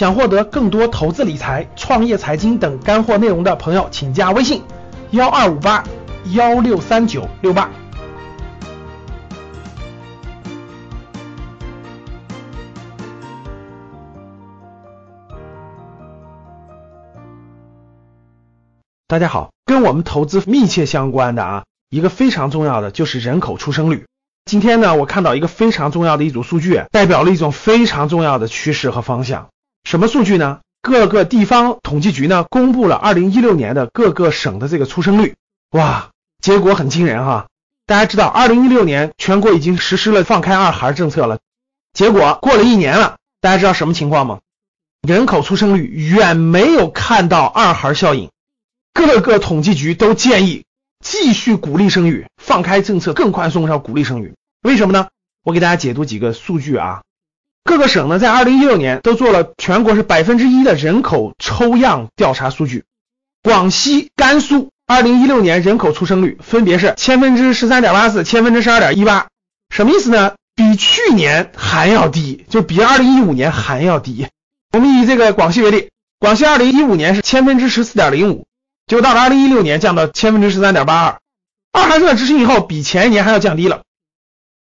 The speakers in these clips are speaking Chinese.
想获得更多投资理财、创业财经等干货内容的朋友，请加微信幺二五八幺六三九六八。大家好，跟我们投资密切相关的啊，一个非常重要的就是人口出生率。今天呢，我看到一个非常重要的一组数据，代表了一种非常重要的趋势和方向。什么数据呢？各个地方统计局呢公布了二零一六年的各个省的这个出生率，哇，结果很惊人哈。大家知道，二零一六年全国已经实施了放开二孩政策了，结果过了一年了，大家知道什么情况吗？人口出生率远没有看到二孩效应。各个统计局都建议继续鼓励生育，放开政策更宽松，要鼓励生育。为什么呢？我给大家解读几个数据啊。各个省呢，在二零一六年都做了全国是百分之一的人口抽样调查数据。广西、甘肃二零一六年人口出生率分别是千分之十三点八四、千分之十二点一八，什么意思呢？比去年还要低，就比二零一五年还要低。我们以这个广西为例，广西二零一五年是千分之十四点零五。就到了二零一六年降到千分之十三点八二，二孩政策执行以后比前一年还要降低了，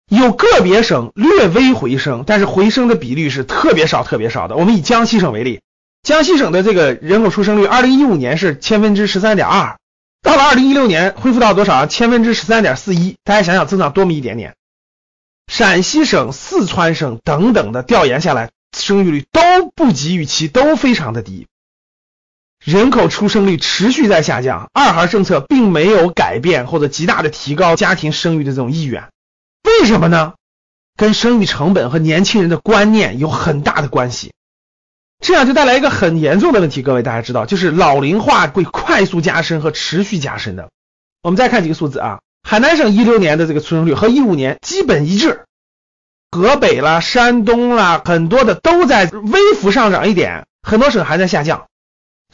有个别省略微回升，但是回升的比率是特别少特别少的。我们以江西省为例，江西省的这个人口出生率，二零一五年是千分之十三点二，到了二零一六年恢复到多少啊？千分之十三点四一，大家想想增长多么一点点。陕西省、四川省等等的调研下来，生育率都不及预期，都非常的低。人口出生率持续在下降，二孩政策并没有改变或者极大的提高家庭生育的这种意愿，为什么呢？跟生育成本和年轻人的观念有很大的关系，这样就带来一个很严重的问题。各位大家知道，就是老龄化会快速加深和持续加深的。我们再看几个数字啊，海南省一六年的这个出生率和一五年基本一致，河北啦、山东啦，很多的都在微幅上涨一点，很多省还在下降。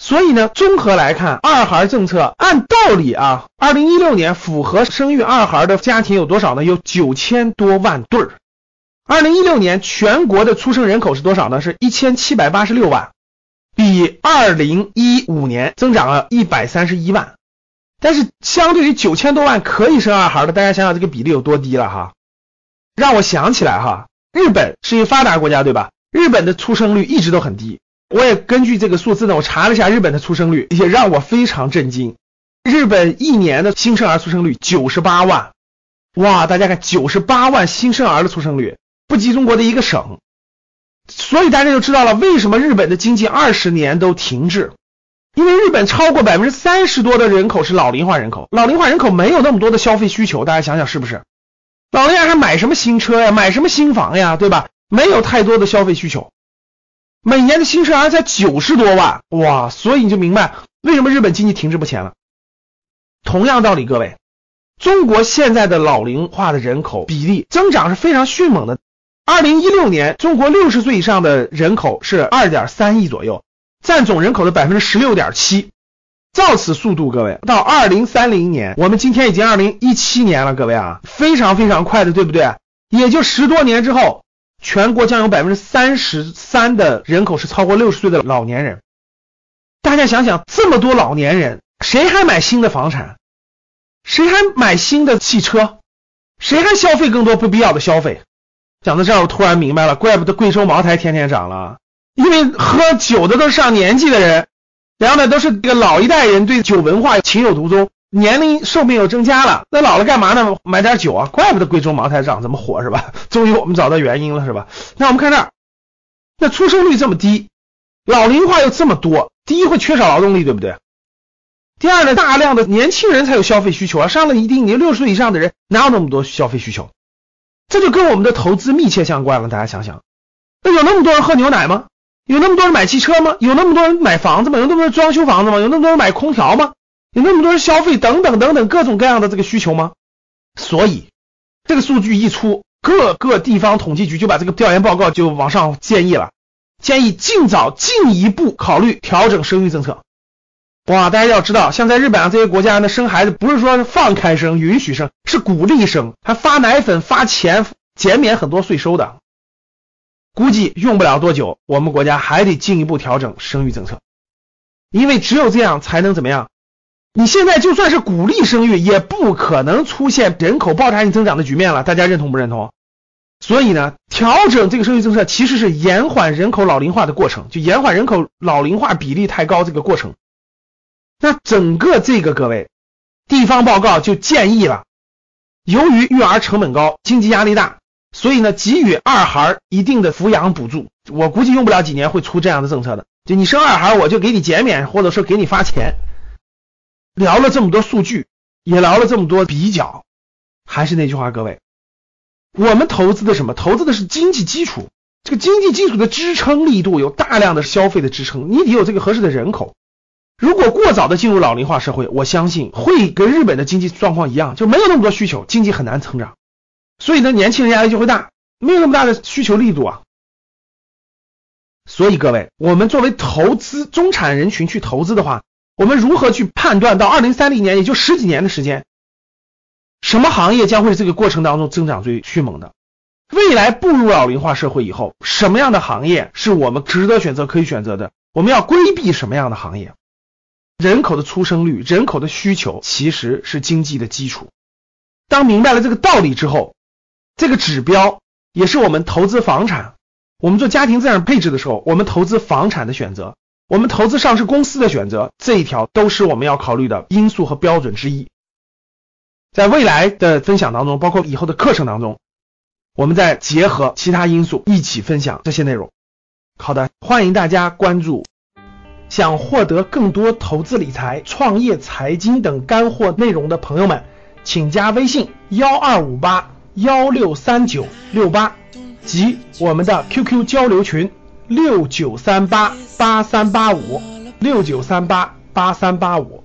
所以呢，综合来看，二孩政策按道理啊，二零一六年符合生育二孩的家庭有多少呢？有九千多万对儿。二零一六年全国的出生人口是多少呢？是一千七百八十六万，比二零一五年增长了一百三十一万。但是相对于九千多万可以生二孩的，大家想想这个比例有多低了哈？让我想起来哈，日本是一个发达国家对吧？日本的出生率一直都很低。我也根据这个数字呢，我查了一下日本的出生率，也让我非常震惊。日本一年的新生儿出生率九十八万，哇！大家看，九十八万新生儿的出生率，不及中国的一个省。所以大家就知道了为什么日本的经济二十年都停滞，因为日本超过百分之三十多的人口是老龄化人口，老龄化人口没有那么多的消费需求，大家想想是不是？老年人还买什么新车呀，买什么新房呀，对吧？没有太多的消费需求。每年的新生儿才九十多万，哇！所以你就明白为什么日本经济停滞不前了。同样道理，各位，中国现在的老龄化的人口比例增长是非常迅猛的。二零一六年，中国六十岁以上的人口是二点三亿左右，占总人口的百分之十六点七。照此速度，各位，到二零三零年，我们今天已经二零一七年了，各位啊，非常非常快的，对不对？也就十多年之后。全国将有百分之三十三的人口是超过六十岁的老年人。大家想想，这么多老年人，谁还买新的房产？谁还买新的汽车？谁还消费更多不必要的消费？讲到这儿，我突然明白了，怪不得贵州茅台天天涨了，因为喝酒的都是上年纪的人，然后呢，都是这个老一代人对酒文化情有独钟。年龄寿命又增加了，那老了干嘛呢？买点酒啊，怪不得贵州茅台涨这么火是吧？终于我们找到原因了是吧？那我们看这儿，那出生率这么低，老龄化又这么多，第一会缺少劳动力，对不对？第二呢，大量的年轻人才有消费需求啊，上了一定年六十岁以上的人哪有那么多消费需求？这就跟我们的投资密切相关了。大家想想，那有那么多人喝牛奶吗？有那么多人买汽车吗？有那么多人买房子吗？有那么多人装修房子吗？有那么多人买空调吗？有那么多人消费等等等等各种各样的这个需求吗？所以这个数据一出，各个地方统计局就把这个调研报告就往上建议了，建议尽早进一步考虑调整生育政策。哇，大家要知道，像在日本啊这些国家呢，生孩子不是说放开生、允许生，是鼓励生，还发奶粉、发钱、减免很多税收的。估计用不了多久，我们国家还得进一步调整生育政策，因为只有这样才能怎么样？你现在就算是鼓励生育，也不可能出现人口爆炸性增长的局面了。大家认同不认同？所以呢，调整这个生育政策其实是延缓人口老龄化的过程，就延缓人口老龄化比例太高这个过程。那整个这个各位地方报告就建议了，由于育儿成本高，经济压力大，所以呢，给予二孩一定的抚养补助。我估计用不了几年会出这样的政策的，就你生二孩，我就给你减免，或者说给你发钱。聊了这么多数据，也聊了这么多比较，还是那句话，各位，我们投资的什么？投资的是经济基础，这个经济基础的支撑力度有大量的消费的支撑，你得有这个合适的人口。如果过早的进入老龄化社会，我相信会跟日本的经济状况一样，就没有那么多需求，经济很难成长，所以呢，年轻人压力就会大，没有那么大的需求力度啊。所以各位，我们作为投资中产人群去投资的话。我们如何去判断到二零三零年，也就十几年的时间，什么行业将会是这个过程当中增长最迅猛的？未来步入老龄化社会以后，什么样的行业是我们值得选择、可以选择的？我们要规避什么样的行业？人口的出生率、人口的需求其实是经济的基础。当明白了这个道理之后，这个指标也是我们投资房产、我们做家庭资产配置的时候，我们投资房产的选择。我们投资上市公司的选择，这一条都是我们要考虑的因素和标准之一。在未来的分享当中，包括以后的课程当中，我们再结合其他因素一起分享这些内容。好的，欢迎大家关注。想获得更多投资理财、创业、财经等干货内容的朋友们，请加微信幺二五八幺六三九六八及我们的 QQ 交流群。六九三八八三八五，六九三八八三八五。